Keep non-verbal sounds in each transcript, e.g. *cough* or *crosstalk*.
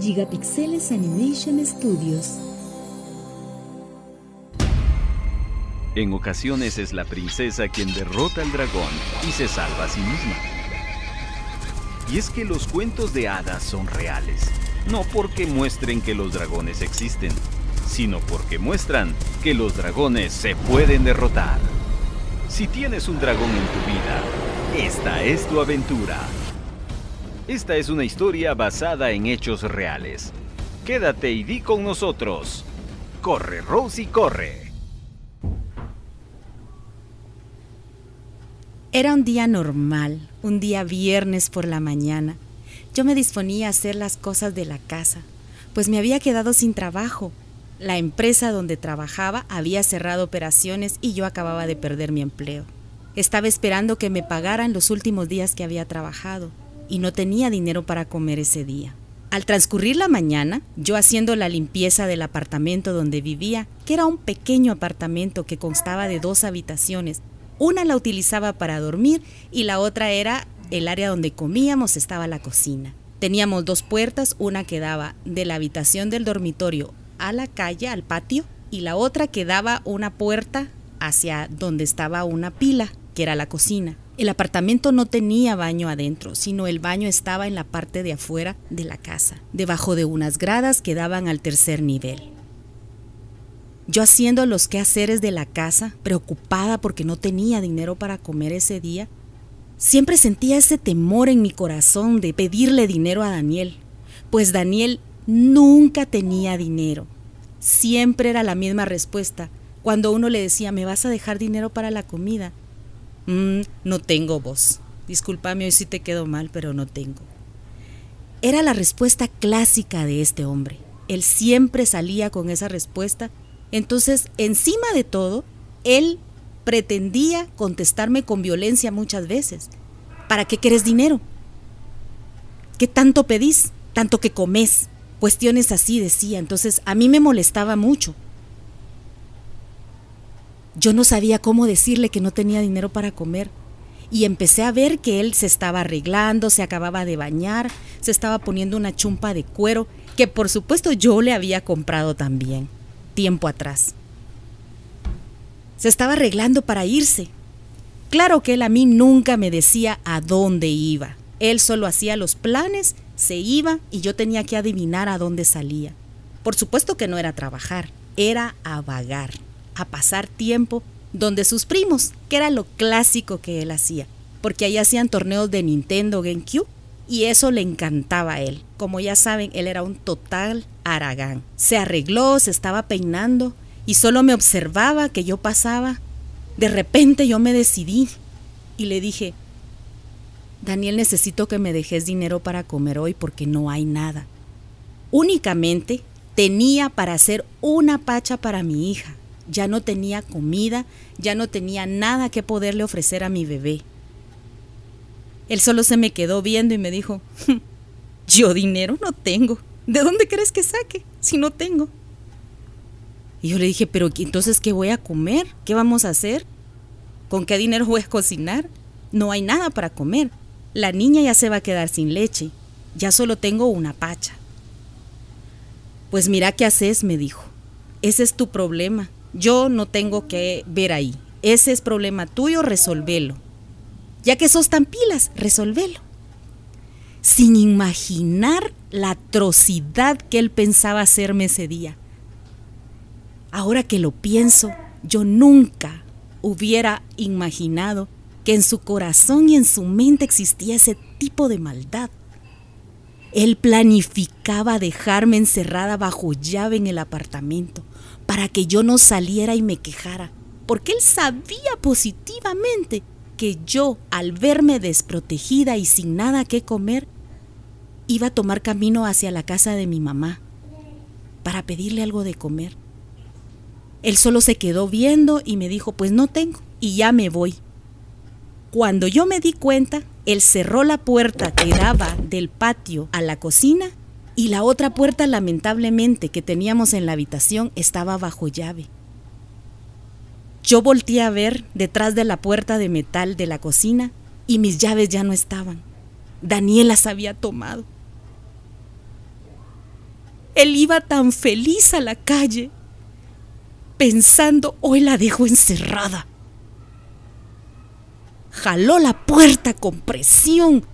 Gigapixeles Animation Studios. En ocasiones es la princesa quien derrota al dragón y se salva a sí misma. Y es que los cuentos de hadas son reales, no porque muestren que los dragones existen, sino porque muestran que los dragones se pueden derrotar. Si tienes un dragón en tu vida, esta es tu aventura. Esta es una historia basada en hechos reales. Quédate y di con nosotros. Corre, Rosie, corre. Era un día normal, un día viernes por la mañana. Yo me disponía a hacer las cosas de la casa, pues me había quedado sin trabajo. La empresa donde trabajaba había cerrado operaciones y yo acababa de perder mi empleo. Estaba esperando que me pagaran los últimos días que había trabajado y no tenía dinero para comer ese día. Al transcurrir la mañana, yo haciendo la limpieza del apartamento donde vivía, que era un pequeño apartamento que constaba de dos habitaciones, una la utilizaba para dormir y la otra era el área donde comíamos, estaba la cocina. Teníamos dos puertas, una que daba de la habitación del dormitorio a la calle, al patio, y la otra que daba una puerta hacia donde estaba una pila, que era la cocina. El apartamento no tenía baño adentro, sino el baño estaba en la parte de afuera de la casa, debajo de unas gradas que daban al tercer nivel. Yo haciendo los quehaceres de la casa, preocupada porque no tenía dinero para comer ese día, siempre sentía ese temor en mi corazón de pedirle dinero a Daniel, pues Daniel nunca tenía dinero. Siempre era la misma respuesta. Cuando uno le decía, ¿me vas a dejar dinero para la comida? Mm, no tengo voz. Discúlpame, hoy sí te quedo mal, pero no tengo. Era la respuesta clásica de este hombre. Él siempre salía con esa respuesta. Entonces, encima de todo, él pretendía contestarme con violencia muchas veces. ¿Para qué querés dinero? ¿Qué tanto pedís? Tanto que comes. Cuestiones así decía. Entonces, a mí me molestaba mucho. Yo no sabía cómo decirle que no tenía dinero para comer y empecé a ver que él se estaba arreglando, se acababa de bañar, se estaba poniendo una chumpa de cuero que por supuesto yo le había comprado también, tiempo atrás. Se estaba arreglando para irse. Claro que él a mí nunca me decía a dónde iba. Él solo hacía los planes, se iba y yo tenía que adivinar a dónde salía. Por supuesto que no era trabajar, era a vagar a pasar tiempo donde sus primos, que era lo clásico que él hacía, porque ahí hacían torneos de Nintendo GameCube y eso le encantaba a él. Como ya saben, él era un total aragán. Se arregló, se estaba peinando y solo me observaba que yo pasaba. De repente yo me decidí y le dije, Daniel, necesito que me dejes dinero para comer hoy porque no hay nada. Únicamente tenía para hacer una pacha para mi hija ya no tenía comida, ya no tenía nada que poderle ofrecer a mi bebé. Él solo se me quedó viendo y me dijo, *laughs* yo dinero no tengo. ¿De dónde crees que saque si no tengo? Y yo le dije, pero entonces, ¿qué voy a comer? ¿Qué vamos a hacer? ¿Con qué dinero voy a cocinar? No hay nada para comer. La niña ya se va a quedar sin leche. Ya solo tengo una pacha. Pues mira qué haces, me dijo. Ese es tu problema. Yo no tengo que ver ahí. Ese es problema tuyo, resolvelo. Ya que sos tan pilas, resolvelo. Sin imaginar la atrocidad que él pensaba hacerme ese día. Ahora que lo pienso, yo nunca hubiera imaginado que en su corazón y en su mente existía ese tipo de maldad. Él planificaba dejarme encerrada bajo llave en el apartamento para que yo no saliera y me quejara, porque él sabía positivamente que yo, al verme desprotegida y sin nada que comer, iba a tomar camino hacia la casa de mi mamá para pedirle algo de comer. Él solo se quedó viendo y me dijo, pues no tengo, y ya me voy. Cuando yo me di cuenta, él cerró la puerta que daba del patio a la cocina y la otra puerta lamentablemente que teníamos en la habitación estaba bajo llave. Yo volteé a ver detrás de la puerta de metal de la cocina y mis llaves ya no estaban. Daniel las había tomado. Él iba tan feliz a la calle, pensando, hoy la dejo encerrada. Jaló la puerta con presión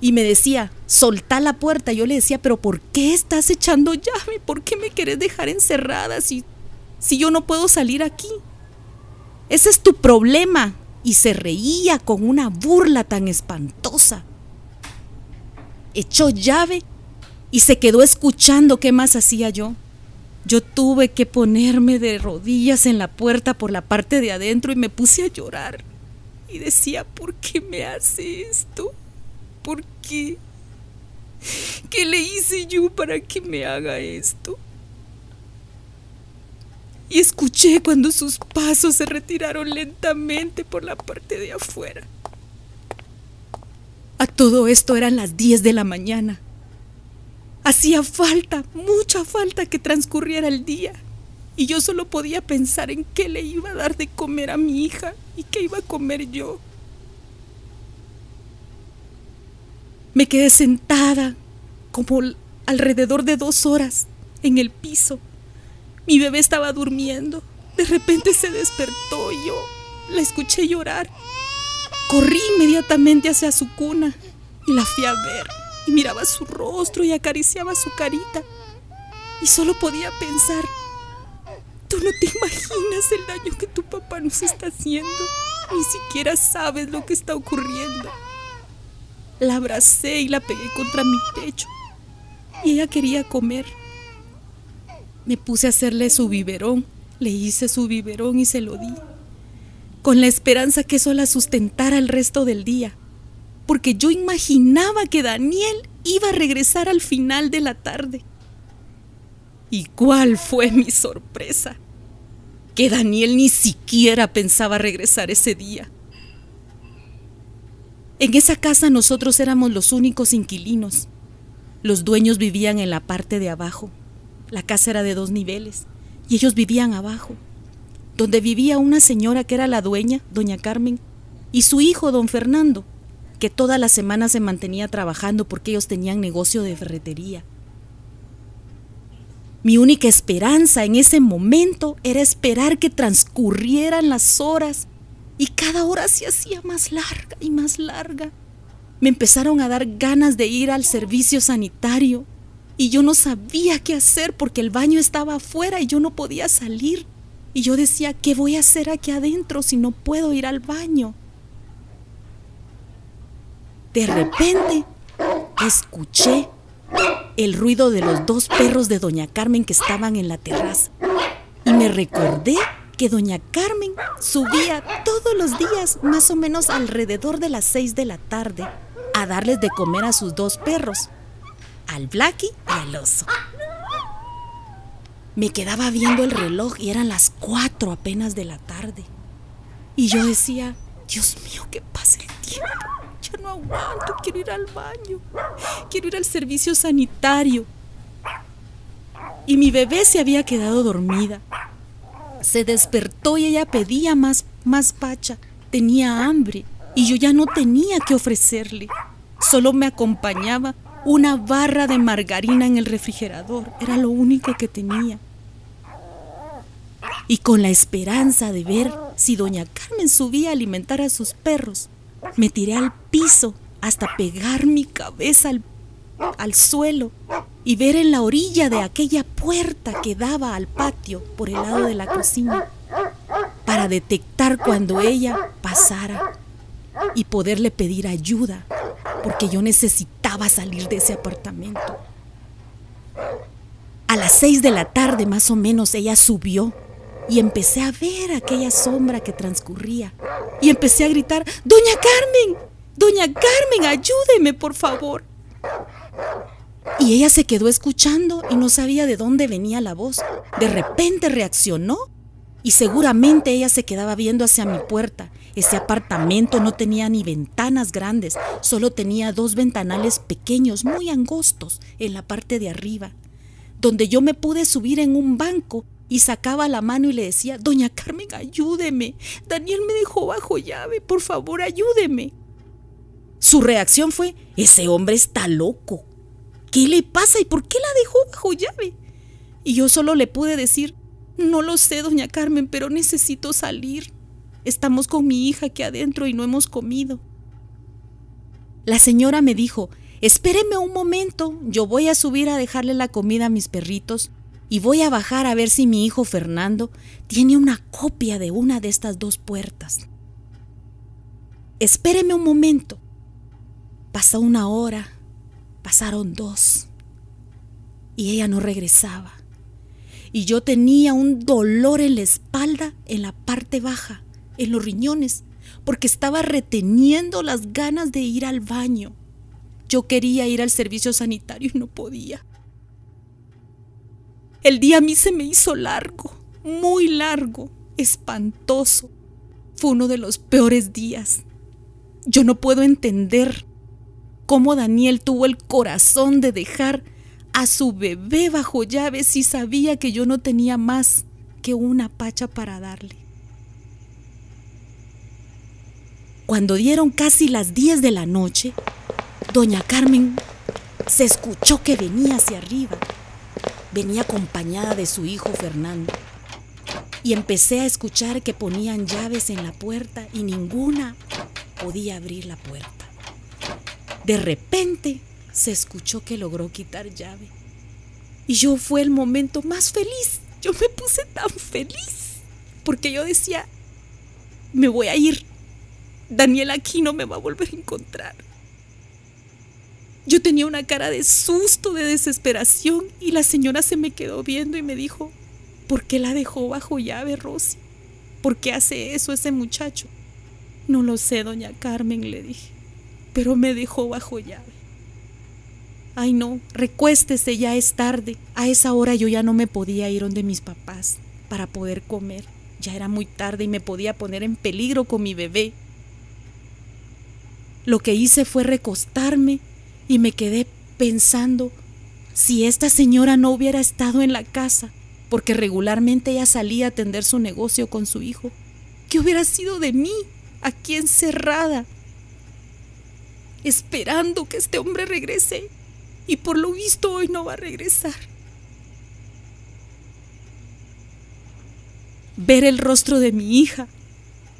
y me decía, soltá la puerta. Yo le decía, pero ¿por qué estás echando llave? ¿Por qué me querés dejar encerrada si, si yo no puedo salir aquí? Ese es tu problema. Y se reía con una burla tan espantosa. Echó llave y se quedó escuchando qué más hacía yo. Yo tuve que ponerme de rodillas en la puerta por la parte de adentro y me puse a llorar. Y decía, ¿por qué me hace esto? ¿Por qué? ¿Qué le hice yo para que me haga esto? Y escuché cuando sus pasos se retiraron lentamente por la parte de afuera. A todo esto eran las 10 de la mañana. Hacía falta, mucha falta que transcurriera el día. Y yo solo podía pensar en qué le iba a dar de comer a mi hija y qué iba a comer yo. Me quedé sentada como alrededor de dos horas en el piso. Mi bebé estaba durmiendo. De repente se despertó y yo la escuché llorar. Corrí inmediatamente hacia su cuna y la fui a ver. Y miraba su rostro y acariciaba su carita. Y solo podía pensar, tú no te imaginas el daño que tu papá nos está haciendo. Ni siquiera sabes lo que está ocurriendo. La abracé y la pegué contra mi pecho. Y ella quería comer. Me puse a hacerle su biberón. Le hice su biberón y se lo di con la esperanza que eso la sustentara el resto del día, porque yo imaginaba que Daniel iba a regresar al final de la tarde. ¿Y cuál fue mi sorpresa? Que Daniel ni siquiera pensaba regresar ese día. En esa casa nosotros éramos los únicos inquilinos. Los dueños vivían en la parte de abajo. La casa era de dos niveles y ellos vivían abajo donde vivía una señora que era la dueña, doña Carmen, y su hijo, don Fernando, que toda la semana se mantenía trabajando porque ellos tenían negocio de ferretería. Mi única esperanza en ese momento era esperar que transcurrieran las horas y cada hora se hacía más larga y más larga. Me empezaron a dar ganas de ir al servicio sanitario y yo no sabía qué hacer porque el baño estaba afuera y yo no podía salir. Y yo decía, ¿qué voy a hacer aquí adentro si no puedo ir al baño? De repente, escuché el ruido de los dos perros de doña Carmen que estaban en la terraza. Y me recordé que doña Carmen subía todos los días, más o menos alrededor de las seis de la tarde, a darles de comer a sus dos perros, al Blacky y al oso. Me quedaba viendo el reloj y eran las cuatro apenas de la tarde. Y yo decía, Dios mío, que pase el tiempo. Ya no aguanto, quiero ir al baño. Quiero ir al servicio sanitario. Y mi bebé se había quedado dormida. Se despertó y ella pedía más, más pacha. Tenía hambre y yo ya no tenía que ofrecerle. Solo me acompañaba una barra de margarina en el refrigerador. Era lo único que tenía. Y con la esperanza de ver si doña Carmen subía a alimentar a sus perros, me tiré al piso hasta pegar mi cabeza al, al suelo y ver en la orilla de aquella puerta que daba al patio por el lado de la cocina para detectar cuando ella pasara y poderle pedir ayuda porque yo necesitaba salir de ese apartamento. A las seis de la tarde más o menos ella subió y empecé a ver aquella sombra que transcurría y empecé a gritar, Doña Carmen, Doña Carmen, ayúdeme por favor. Y ella se quedó escuchando y no sabía de dónde venía la voz. De repente reaccionó y seguramente ella se quedaba viendo hacia mi puerta ese apartamento no tenía ni ventanas grandes, solo tenía dos ventanales pequeños, muy angostos, en la parte de arriba, donde yo me pude subir en un banco y sacaba la mano y le decía, Doña Carmen, ayúdeme. Daniel me dejó bajo llave, por favor, ayúdeme. Su reacción fue, ese hombre está loco. ¿Qué le pasa y por qué la dejó bajo llave? Y yo solo le pude decir, no lo sé, doña Carmen, pero necesito salir. Estamos con mi hija aquí adentro y no hemos comido. La señora me dijo, espéreme un momento, yo voy a subir a dejarle la comida a mis perritos y voy a bajar a ver si mi hijo Fernando tiene una copia de una de estas dos puertas. Espéreme un momento. Pasó una hora, pasaron dos, y ella no regresaba. Y yo tenía un dolor en la espalda, en la parte baja, en los riñones, porque estaba reteniendo las ganas de ir al baño. Yo quería ir al servicio sanitario y no podía. El día a mí se me hizo largo, muy largo, espantoso. Fue uno de los peores días. Yo no puedo entender cómo Daniel tuvo el corazón de dejar a su bebé bajo llave si sabía que yo no tenía más que una pacha para darle. Cuando dieron casi las 10 de la noche, doña Carmen se escuchó que venía hacia arriba. Venía acompañada de su hijo Fernando. Y empecé a escuchar que ponían llaves en la puerta y ninguna podía abrir la puerta. De repente se escuchó que logró quitar llave. Y yo fue el momento más feliz. Yo me puse tan feliz. Porque yo decía, me voy a ir. Daniel aquí no me va a volver a encontrar. Yo tenía una cara de susto, de desesperación, y la señora se me quedó viendo y me dijo, ¿por qué la dejó bajo llave, Rosy? ¿Por qué hace eso ese muchacho? No lo sé, doña Carmen, le dije, pero me dejó bajo llave. Ay, no, recuéstese, ya es tarde. A esa hora yo ya no me podía ir donde mis papás para poder comer. Ya era muy tarde y me podía poner en peligro con mi bebé. Lo que hice fue recostarme y me quedé pensando si esta señora no hubiera estado en la casa, porque regularmente ella salía a atender su negocio con su hijo, ¿qué hubiera sido de mí? aquí encerrada, esperando que este hombre regrese. Y por lo visto hoy no va a regresar. Ver el rostro de mi hija,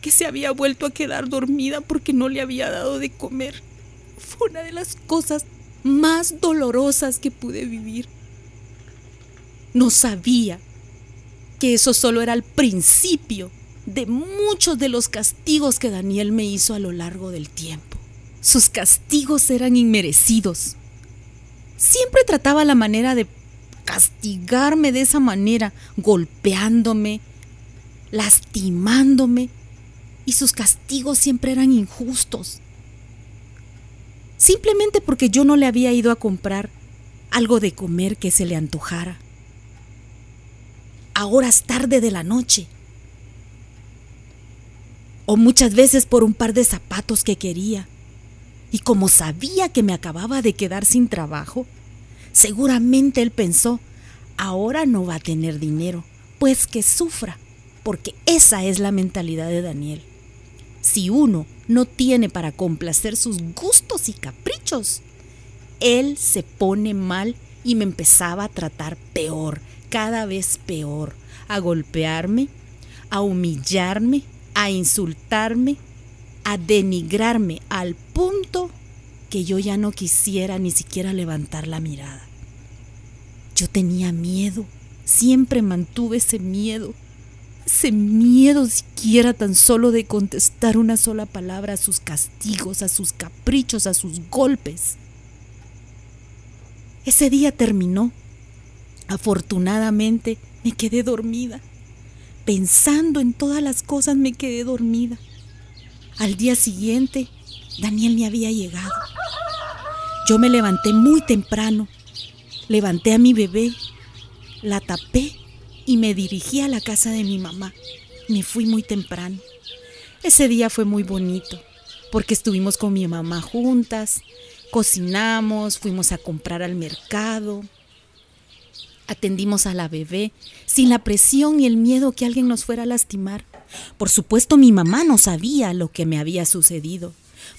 que se había vuelto a quedar dormida porque no le había dado de comer, fue una de las cosas más dolorosas que pude vivir. No sabía que eso solo era el principio de muchos de los castigos que Daniel me hizo a lo largo del tiempo. Sus castigos eran inmerecidos. Siempre trataba la manera de castigarme de esa manera, golpeándome, lastimándome, y sus castigos siempre eran injustos. Simplemente porque yo no le había ido a comprar algo de comer que se le antojara. A horas tarde de la noche, o muchas veces por un par de zapatos que quería. Y como sabía que me acababa de quedar sin trabajo, seguramente él pensó, ahora no va a tener dinero, pues que sufra, porque esa es la mentalidad de Daniel. Si uno no tiene para complacer sus gustos y caprichos, él se pone mal y me empezaba a tratar peor, cada vez peor, a golpearme, a humillarme, a insultarme, a denigrarme al punto que yo ya no quisiera ni siquiera levantar la mirada. Yo tenía miedo, siempre mantuve ese miedo, ese miedo siquiera tan solo de contestar una sola palabra a sus castigos, a sus caprichos, a sus golpes. Ese día terminó. Afortunadamente me quedé dormida pensando en todas las cosas me quedé dormida. Al día siguiente, Daniel me había llegado. Yo me levanté muy temprano, levanté a mi bebé, la tapé y me dirigí a la casa de mi mamá. Me fui muy temprano. Ese día fue muy bonito porque estuvimos con mi mamá juntas, cocinamos, fuimos a comprar al mercado, Atendimos a la bebé sin la presión y el miedo que alguien nos fuera a lastimar. Por supuesto mi mamá no sabía lo que me había sucedido.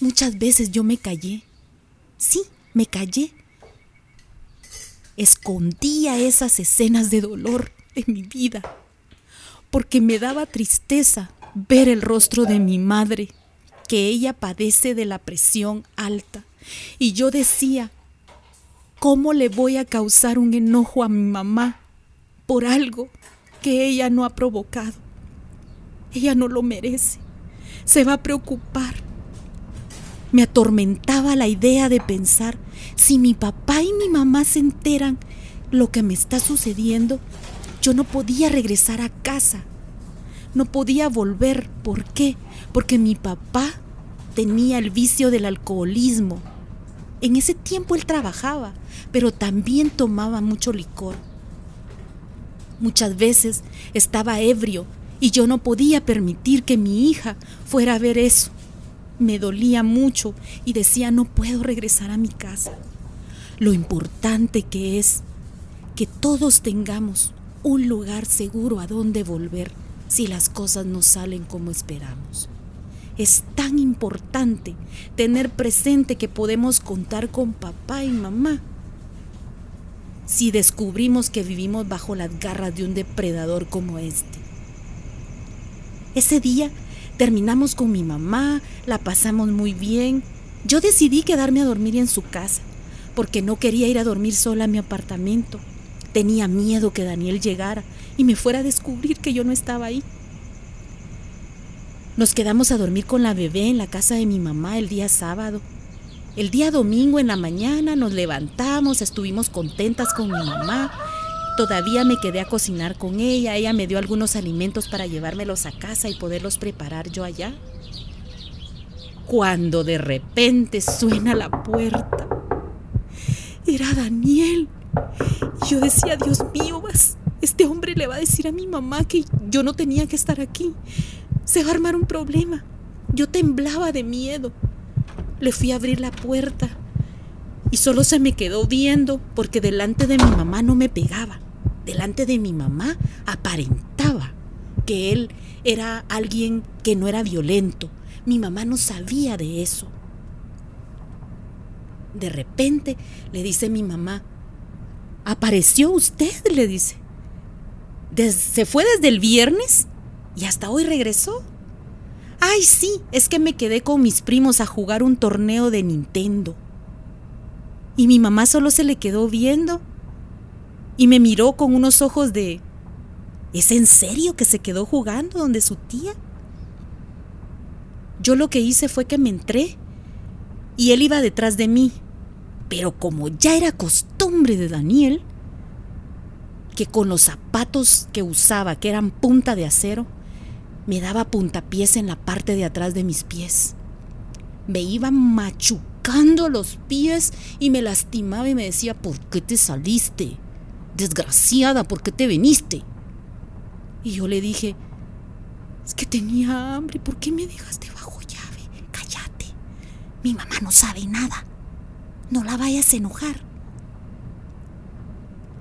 Muchas veces yo me callé. Sí, me callé. escondía esas escenas de dolor de mi vida, porque me daba tristeza ver el rostro de mi madre, que ella padece de la presión alta. Y yo decía, ¿cómo le voy a causar un enojo a mi mamá por algo que ella no ha provocado? Ella no lo merece. Se va a preocupar. Me atormentaba la idea de pensar, si mi papá y mi mamá se enteran lo que me está sucediendo, yo no podía regresar a casa. No podía volver. ¿Por qué? Porque mi papá tenía el vicio del alcoholismo. En ese tiempo él trabajaba, pero también tomaba mucho licor. Muchas veces estaba ebrio y yo no podía permitir que mi hija fuera a ver eso. Me dolía mucho y decía no puedo regresar a mi casa. Lo importante que es que todos tengamos un lugar seguro a donde volver si las cosas no salen como esperamos. Es tan importante tener presente que podemos contar con papá y mamá. Si descubrimos que vivimos bajo las garras de un depredador como este. Ese día terminamos con mi mamá, la pasamos muy bien. Yo decidí quedarme a dormir en su casa, porque no quería ir a dormir sola a mi apartamento. Tenía miedo que Daniel llegara y me fuera a descubrir que yo no estaba ahí. Nos quedamos a dormir con la bebé en la casa de mi mamá el día sábado. El día domingo en la mañana nos levantamos, estuvimos contentas con mi mamá. Todavía me quedé a cocinar con ella. Ella me dio algunos alimentos para llevármelos a casa y poderlos preparar yo allá. Cuando de repente suena la puerta. Era Daniel. yo decía, Dios mío, este hombre le va a decir a mi mamá que yo no tenía que estar aquí se va a armar un problema. Yo temblaba de miedo. Le fui a abrir la puerta y solo se me quedó viendo porque delante de mi mamá no me pegaba. Delante de mi mamá aparentaba que él era alguien que no era violento. Mi mamá no sabía de eso. De repente le dice mi mamá, ¿apareció usted? le dice. ¿Se fue desde el viernes? y hasta hoy regresó. Ay, sí, es que me quedé con mis primos a jugar un torneo de Nintendo. Y mi mamá solo se le quedó viendo y me miró con unos ojos de... ¿Es en serio que se quedó jugando donde su tía? Yo lo que hice fue que me entré y él iba detrás de mí. Pero como ya era costumbre de Daniel, que con los zapatos que usaba, que eran punta de acero, me daba puntapiés en la parte de atrás de mis pies. Me iba machucando los pies y me lastimaba y me decía, ¿por qué te saliste? Desgraciada, ¿por qué te viniste? Y yo le dije, es que tenía hambre, ¿por qué me dejaste bajo llave? Cállate, mi mamá no sabe nada. No la vayas a enojar.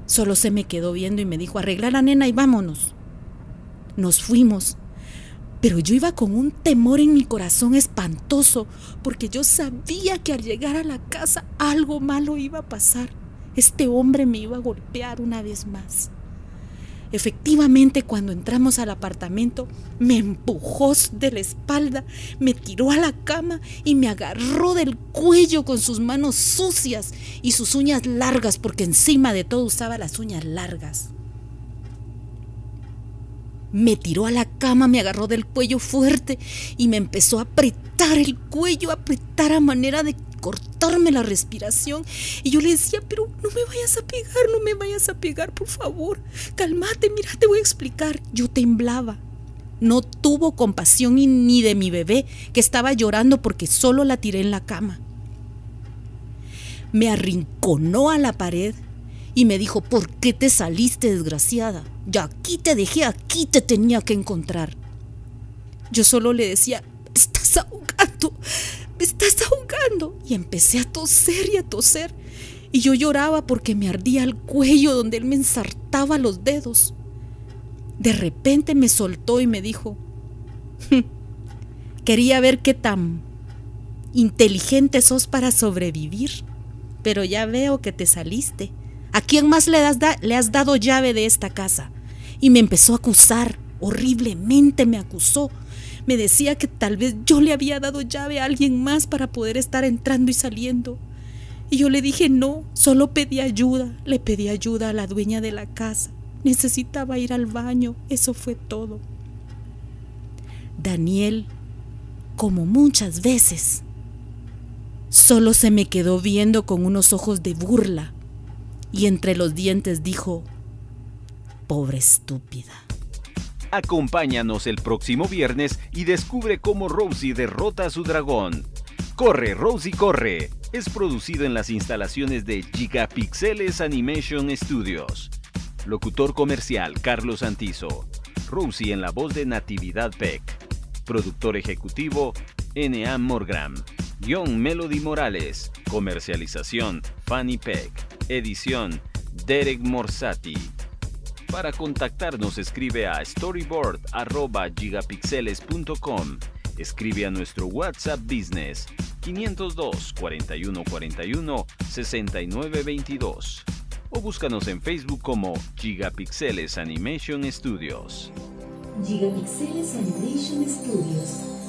Solo se me quedó viendo y me dijo, arregla la nena y vámonos. Nos fuimos pero yo iba con un temor en mi corazón espantoso, porque yo sabía que al llegar a la casa algo malo iba a pasar. Este hombre me iba a golpear una vez más. Efectivamente, cuando entramos al apartamento, me empujó de la espalda, me tiró a la cama y me agarró del cuello con sus manos sucias y sus uñas largas, porque encima de todo usaba las uñas largas. Me tiró a la cama, me agarró del cuello fuerte y me empezó a apretar el cuello, a apretar a manera de cortarme la respiración. Y yo le decía, pero no me vayas a pegar, no me vayas a pegar, por favor. Cálmate, mira, te voy a explicar. Yo temblaba. No tuvo compasión ni de mi bebé, que estaba llorando porque solo la tiré en la cama. Me arrinconó a la pared y me dijo, ¿por qué te saliste, desgraciada? Ya aquí te dejé, aquí te tenía que encontrar. Yo solo le decía, me estás ahogando, me estás ahogando. Y empecé a toser y a toser. Y yo lloraba porque me ardía el cuello donde él me ensartaba los dedos. De repente me soltó y me dijo, hm, quería ver qué tan inteligente sos para sobrevivir, pero ya veo que te saliste. ¿A quién más le has, dado llave de esta casa? Y me empezó a acusar, horriblemente me acusó. Me decía que tal vez yo le había dado llave a alguien más para poder estar entrando y saliendo. Y yo le dije no, solo pedí ayuda, le pedí ayuda a la dueña de la casa. Necesitaba ir al baño, eso fue todo. Daniel, como muchas veces, solo se me quedó viendo con unos ojos de burla y entre los dientes dijo, pobre estúpida. Acompáñanos el próximo viernes y descubre cómo Rosie derrota a su dragón. Corre, Rosie, corre. Es producido en las instalaciones de Gigapixeles Animation Studios. Locutor comercial Carlos Antizo. Rosie en la voz de Natividad Peck. Productor ejecutivo N.A. Morgram. Guión Melody Morales. Comercialización Fanny Peck. Edición Derek Morsati. Para contactarnos escribe a storyboard.gigapixeles.com. Escribe a nuestro WhatsApp Business 502 41 41 69 22 o búscanos en Facebook como Gigapixeles Animation Studios. Gigapixeles Animation Studios